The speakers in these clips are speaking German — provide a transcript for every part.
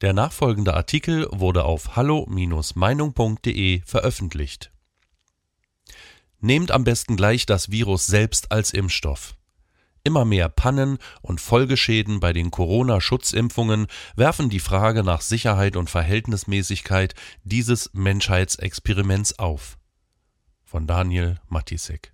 Der nachfolgende Artikel wurde auf hallo-meinung.de veröffentlicht. Nehmt am besten gleich das Virus selbst als Impfstoff. Immer mehr Pannen und Folgeschäden bei den Corona-Schutzimpfungen werfen die Frage nach Sicherheit und Verhältnismäßigkeit dieses Menschheitsexperiments auf. Von Daniel Matisek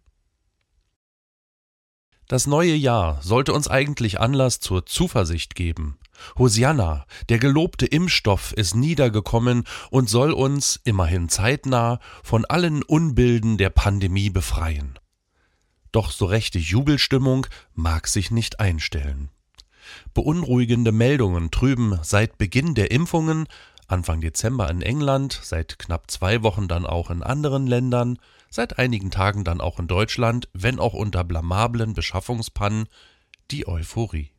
das neue Jahr sollte uns eigentlich Anlass zur Zuversicht geben. Hosianna, der gelobte Impfstoff ist niedergekommen und soll uns, immerhin zeitnah, von allen Unbilden der Pandemie befreien. Doch so rechte Jubelstimmung mag sich nicht einstellen. Beunruhigende Meldungen trüben seit Beginn der Impfungen, Anfang Dezember in England, seit knapp zwei Wochen dann auch in anderen Ländern, seit einigen Tagen dann auch in Deutschland, wenn auch unter blamablen Beschaffungspannen, die Euphorie.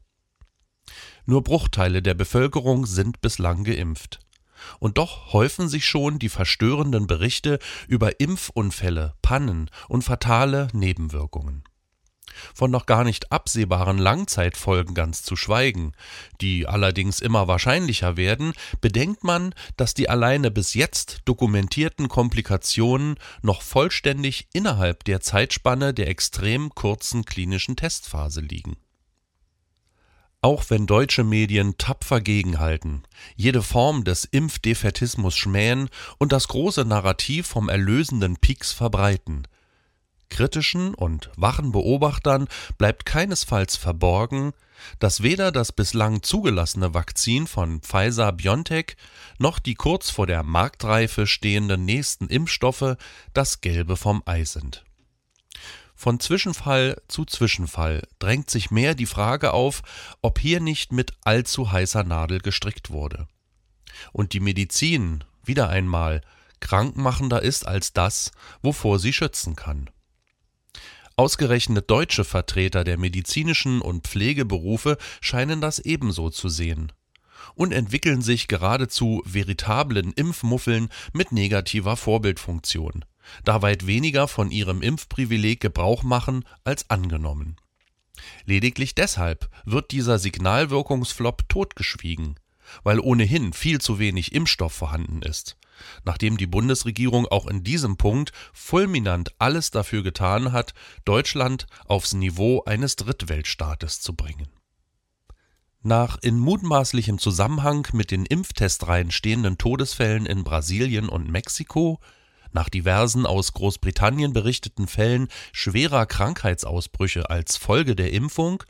Nur Bruchteile der Bevölkerung sind bislang geimpft. Und doch häufen sich schon die verstörenden Berichte über Impfunfälle, Pannen und fatale Nebenwirkungen von noch gar nicht absehbaren Langzeitfolgen ganz zu schweigen, die allerdings immer wahrscheinlicher werden, bedenkt man, dass die alleine bis jetzt dokumentierten Komplikationen noch vollständig innerhalb der Zeitspanne der extrem kurzen klinischen Testphase liegen. Auch wenn deutsche Medien tapfer gegenhalten, jede Form des Impfdefetismus schmähen und das große Narrativ vom erlösenden Pieks verbreiten, Kritischen und wachen Beobachtern bleibt keinesfalls verborgen, dass weder das bislang zugelassene Vakzin von Pfizer BioNTech noch die kurz vor der Marktreife stehenden nächsten Impfstoffe das Gelbe vom Ei sind. Von Zwischenfall zu Zwischenfall drängt sich mehr die Frage auf, ob hier nicht mit allzu heißer Nadel gestrickt wurde. Und die Medizin, wieder einmal, krankmachender ist als das, wovor sie schützen kann. Ausgerechnet deutsche Vertreter der medizinischen und Pflegeberufe scheinen das ebenso zu sehen und entwickeln sich geradezu veritablen Impfmuffeln mit negativer Vorbildfunktion, da weit weniger von ihrem Impfprivileg Gebrauch machen als angenommen. Lediglich deshalb wird dieser Signalwirkungsflop totgeschwiegen, weil ohnehin viel zu wenig Impfstoff vorhanden ist nachdem die Bundesregierung auch in diesem Punkt fulminant alles dafür getan hat, Deutschland aufs Niveau eines Drittweltstaates zu bringen. Nach in mutmaßlichem Zusammenhang mit den Impftestreihen stehenden Todesfällen in Brasilien und Mexiko, nach diversen aus Großbritannien berichteten Fällen schwerer Krankheitsausbrüche als Folge der Impfung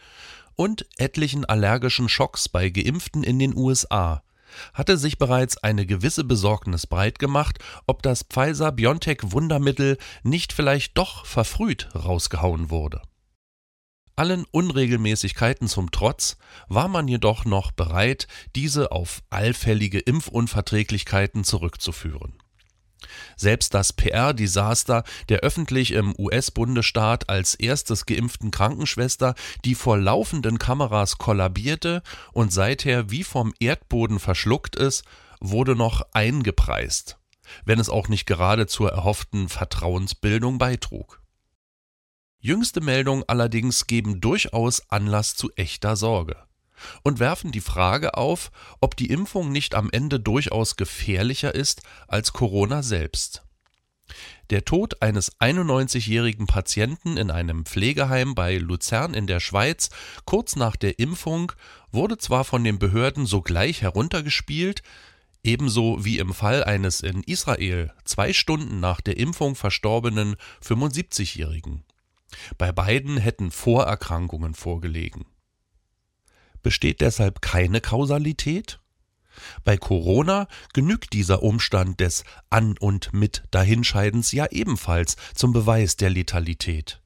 und etlichen allergischen Schocks bei Geimpften in den USA hatte sich bereits eine gewisse Besorgnis breit gemacht, ob das Pfizer-BioNTech-Wundermittel nicht vielleicht doch verfrüht rausgehauen wurde. Allen Unregelmäßigkeiten zum Trotz war man jedoch noch bereit, diese auf allfällige Impfunverträglichkeiten zurückzuführen. Selbst das PR-Desaster der öffentlich im US-Bundesstaat als erstes geimpften Krankenschwester, die vor laufenden Kameras kollabierte und seither wie vom Erdboden verschluckt ist, wurde noch eingepreist, wenn es auch nicht gerade zur erhofften Vertrauensbildung beitrug. Jüngste Meldungen allerdings geben durchaus Anlass zu echter Sorge und werfen die Frage auf, ob die Impfung nicht am Ende durchaus gefährlicher ist als Corona selbst. Der Tod eines 91-jährigen Patienten in einem Pflegeheim bei Luzern in der Schweiz kurz nach der Impfung wurde zwar von den Behörden sogleich heruntergespielt, ebenso wie im Fall eines in Israel zwei Stunden nach der Impfung verstorbenen 75-jährigen. Bei beiden hätten Vorerkrankungen vorgelegen. Besteht deshalb keine Kausalität? Bei Corona genügt dieser Umstand des An- und mit Dahinscheidens ja ebenfalls zum Beweis der Letalität.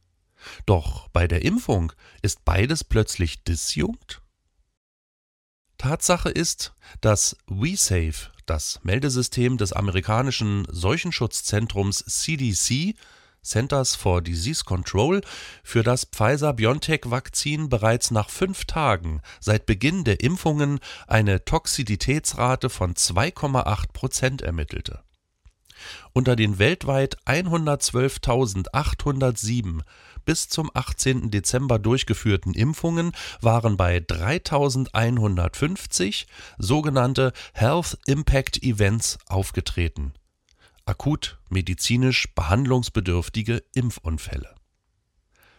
Doch bei der Impfung ist beides plötzlich disjunkt? Tatsache ist, dass WeSafe, das Meldesystem des amerikanischen Seuchenschutzzentrums CDC, Centers for Disease Control für das Pfizer-BioNTech-Vakzin bereits nach fünf Tagen seit Beginn der Impfungen eine Toxizitätsrate von 2,8 Prozent ermittelte. Unter den weltweit 112.807 bis zum 18. Dezember durchgeführten Impfungen waren bei 3150 sogenannte Health Impact Events aufgetreten. Akut medizinisch behandlungsbedürftige Impfunfälle.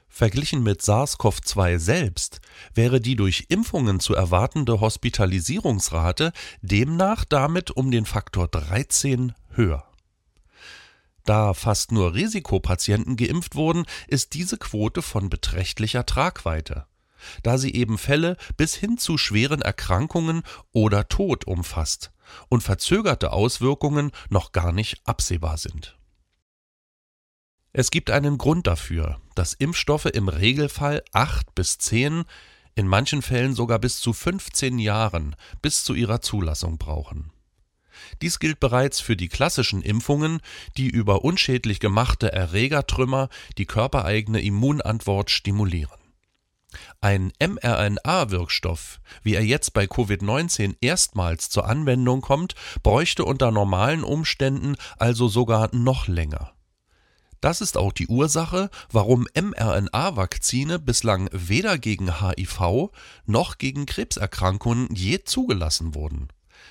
Verglichen mit SARS-CoV-2 selbst wäre die durch Impfungen zu erwartende Hospitalisierungsrate demnach damit um den Faktor 13 höher. Da fast nur Risikopatienten geimpft wurden, ist diese Quote von beträchtlicher Tragweite, da sie eben Fälle bis hin zu schweren Erkrankungen oder Tod umfasst und verzögerte Auswirkungen noch gar nicht absehbar sind. Es gibt einen Grund dafür, dass Impfstoffe im Regelfall acht bis zehn, in manchen Fällen sogar bis zu 15 Jahren bis zu ihrer Zulassung brauchen. Dies gilt bereits für die klassischen Impfungen, die über unschädlich gemachte Erregertrümmer die körpereigene Immunantwort stimulieren. Ein mRNA-Wirkstoff, wie er jetzt bei Covid-19 erstmals zur Anwendung kommt, bräuchte unter normalen Umständen also sogar noch länger. Das ist auch die Ursache, warum mRNA-Vakzine bislang weder gegen HIV noch gegen Krebserkrankungen je zugelassen wurden.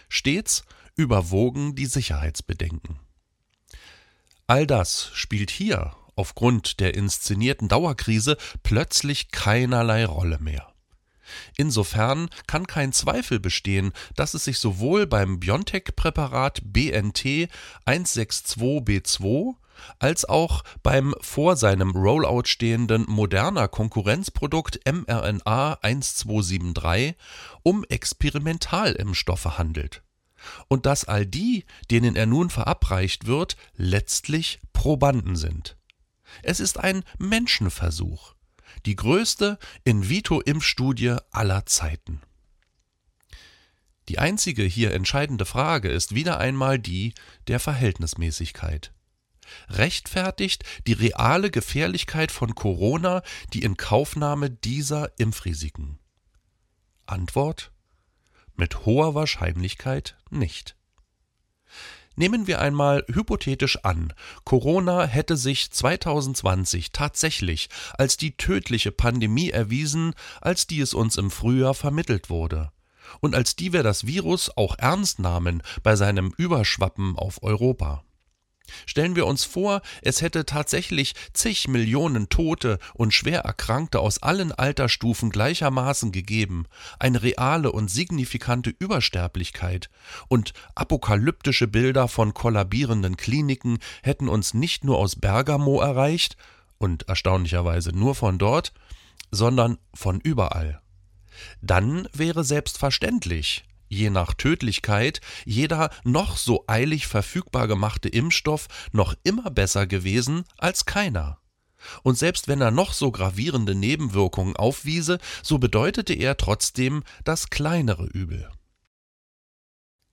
Stets überwogen die Sicherheitsbedenken. All das spielt hier aufgrund der inszenierten Dauerkrise plötzlich keinerlei Rolle mehr. Insofern kann kein Zweifel bestehen, dass es sich sowohl beim BioNTech-Präparat BNT 162b2 als auch beim vor seinem Rollout stehenden moderner Konkurrenzprodukt mRNA 1273 um Experimentalimpfstoffe handelt. Und dass all die, denen er nun verabreicht wird, letztlich Probanden sind. Es ist ein Menschenversuch, die größte In-vitro-Impfstudie aller Zeiten. Die einzige hier entscheidende Frage ist wieder einmal die der Verhältnismäßigkeit. Rechtfertigt die reale Gefährlichkeit von Corona die Inkaufnahme dieser Impfrisiken? Antwort mit hoher Wahrscheinlichkeit nicht. Nehmen wir einmal hypothetisch an, Corona hätte sich 2020 tatsächlich als die tödliche Pandemie erwiesen, als die es uns im Frühjahr vermittelt wurde, und als die wir das Virus auch ernst nahmen bei seinem Überschwappen auf Europa. Stellen wir uns vor, es hätte tatsächlich zig Millionen Tote und schwer Erkrankte aus allen Altersstufen gleichermaßen gegeben, eine reale und signifikante Übersterblichkeit, und apokalyptische Bilder von kollabierenden Kliniken hätten uns nicht nur aus Bergamo erreicht, und erstaunlicherweise nur von dort, sondern von überall. Dann wäre selbstverständlich, je nach Tödlichkeit jeder noch so eilig verfügbar gemachte Impfstoff noch immer besser gewesen als keiner. Und selbst wenn er noch so gravierende Nebenwirkungen aufwiese, so bedeutete er trotzdem das kleinere Übel.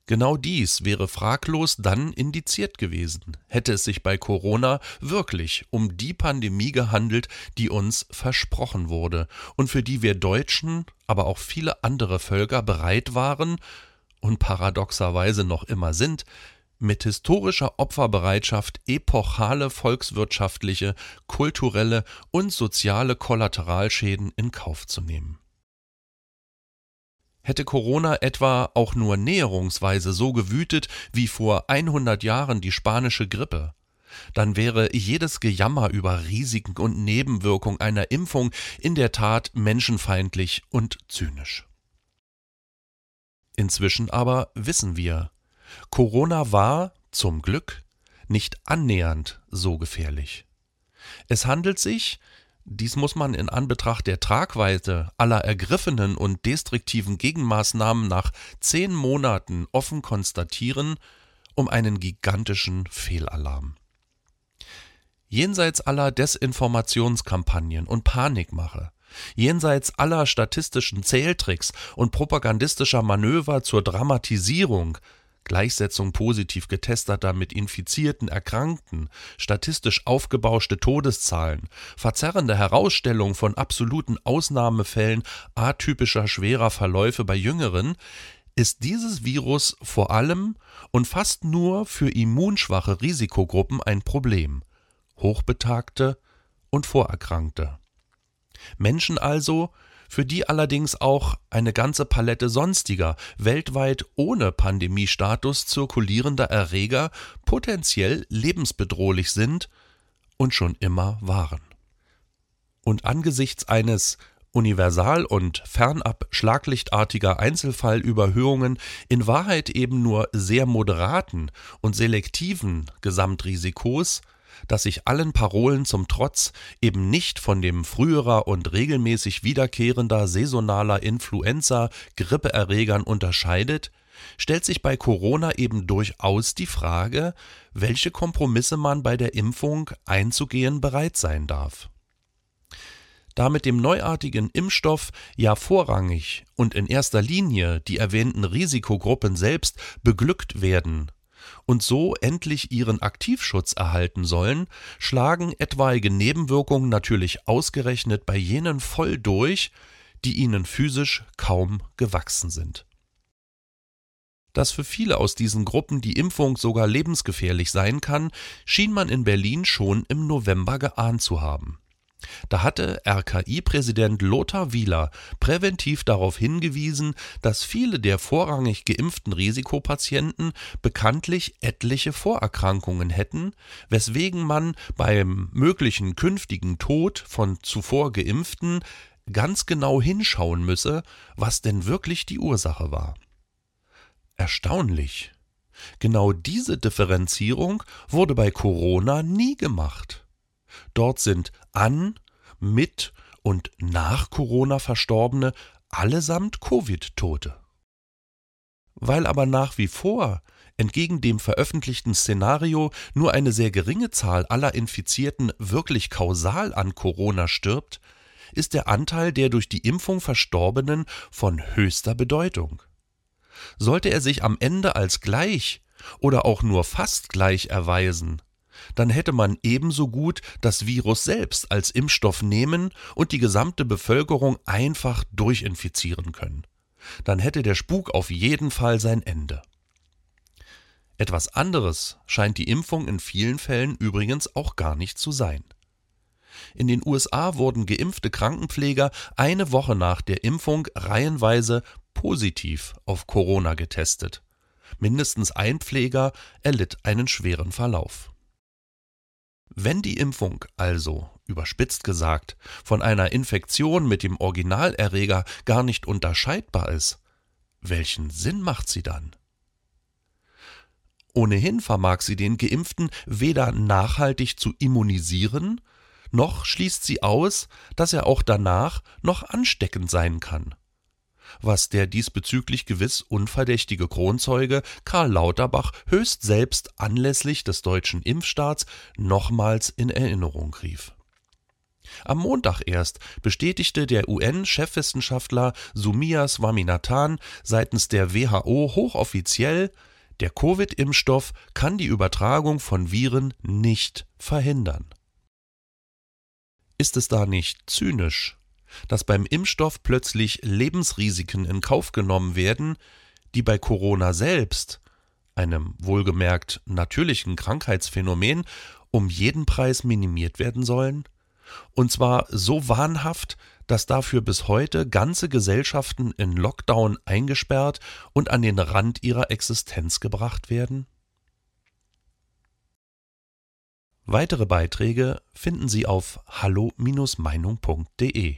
Genau dies wäre fraglos dann indiziert gewesen, hätte es sich bei Corona wirklich um die Pandemie gehandelt, die uns versprochen wurde und für die wir Deutschen, aber auch viele andere Völker bereit waren und paradoxerweise noch immer sind, mit historischer Opferbereitschaft epochale volkswirtschaftliche, kulturelle und soziale Kollateralschäden in Kauf zu nehmen. Hätte Corona etwa auch nur näherungsweise so gewütet wie vor 100 Jahren die spanische Grippe, dann wäre jedes Gejammer über Risiken und Nebenwirkungen einer Impfung in der Tat menschenfeindlich und zynisch. Inzwischen aber wissen wir, Corona war, zum Glück, nicht annähernd so gefährlich. Es handelt sich, dies muss man in Anbetracht der Tragweite aller ergriffenen und destruktiven Gegenmaßnahmen nach zehn Monaten offen konstatieren, um einen gigantischen Fehlalarm. Jenseits aller Desinformationskampagnen und Panikmache, jenseits aller statistischen Zähltricks und propagandistischer Manöver zur Dramatisierung Gleichsetzung positiv getesteter mit infizierten Erkrankten, statistisch aufgebauschte Todeszahlen, verzerrende Herausstellung von absoluten Ausnahmefällen atypischer schwerer Verläufe bei Jüngeren, ist dieses Virus vor allem und fast nur für immunschwache Risikogruppen ein Problem, Hochbetagte und und Vorerkrankte. Menschen also, für die allerdings auch eine ganze Palette sonstiger, weltweit ohne Pandemiestatus zirkulierender Erreger potenziell lebensbedrohlich sind und schon immer waren. Und angesichts eines universal und fernab schlaglichtartiger Einzelfallüberhöhungen in Wahrheit eben nur sehr moderaten und selektiven Gesamtrisikos das sich allen Parolen zum Trotz eben nicht von dem früherer und regelmäßig wiederkehrender saisonaler Influenza Grippeerregern unterscheidet, stellt sich bei Corona eben durchaus die Frage, welche Kompromisse man bei der Impfung einzugehen bereit sein darf. Da mit dem neuartigen Impfstoff ja vorrangig und in erster Linie die erwähnten Risikogruppen selbst beglückt werden und so endlich ihren Aktivschutz erhalten sollen, schlagen etwaige Nebenwirkungen natürlich ausgerechnet bei jenen voll durch, die ihnen physisch kaum gewachsen sind. Dass für viele aus diesen Gruppen die Impfung sogar lebensgefährlich sein kann, schien man in Berlin schon im November geahnt zu haben. Da hatte RKI-Präsident Lothar Wieler präventiv darauf hingewiesen, dass viele der vorrangig geimpften Risikopatienten bekanntlich etliche Vorerkrankungen hätten, weswegen man beim möglichen künftigen Tod von zuvor geimpften ganz genau hinschauen müsse, was denn wirklich die Ursache war. Erstaunlich. Genau diese Differenzierung wurde bei Corona nie gemacht. Dort sind an, mit und nach Corona Verstorbene allesamt Covid-Tote. Weil aber nach wie vor entgegen dem veröffentlichten Szenario nur eine sehr geringe Zahl aller Infizierten wirklich kausal an Corona stirbt, ist der Anteil der durch die Impfung Verstorbenen von höchster Bedeutung. Sollte er sich am Ende als gleich oder auch nur fast gleich erweisen, dann hätte man ebenso gut das Virus selbst als Impfstoff nehmen und die gesamte Bevölkerung einfach durchinfizieren können. Dann hätte der Spuk auf jeden Fall sein Ende. Etwas anderes scheint die Impfung in vielen Fällen übrigens auch gar nicht zu sein. In den USA wurden geimpfte Krankenpfleger eine Woche nach der Impfung reihenweise positiv auf Corona getestet. Mindestens ein Pfleger erlitt einen schweren Verlauf. Wenn die Impfung also, überspitzt gesagt, von einer Infektion mit dem Originalerreger gar nicht unterscheidbar ist, welchen Sinn macht sie dann? Ohnehin vermag sie den Geimpften weder nachhaltig zu immunisieren, noch schließt sie aus, dass er auch danach noch ansteckend sein kann was der diesbezüglich gewiss unverdächtige Kronzeuge Karl Lauterbach höchst selbst anlässlich des deutschen Impfstaats nochmals in Erinnerung rief. Am Montag erst bestätigte der UN-Chefwissenschaftler Sumia Swaminathan seitens der WHO hochoffiziell, der Covid-Impfstoff kann die Übertragung von Viren nicht verhindern. Ist es da nicht zynisch, dass beim Impfstoff plötzlich Lebensrisiken in Kauf genommen werden, die bei Corona selbst, einem wohlgemerkt natürlichen Krankheitsphänomen, um jeden Preis minimiert werden sollen? Und zwar so wahnhaft, dass dafür bis heute ganze Gesellschaften in Lockdown eingesperrt und an den Rand ihrer Existenz gebracht werden? Weitere Beiträge finden Sie auf hallo-meinung.de.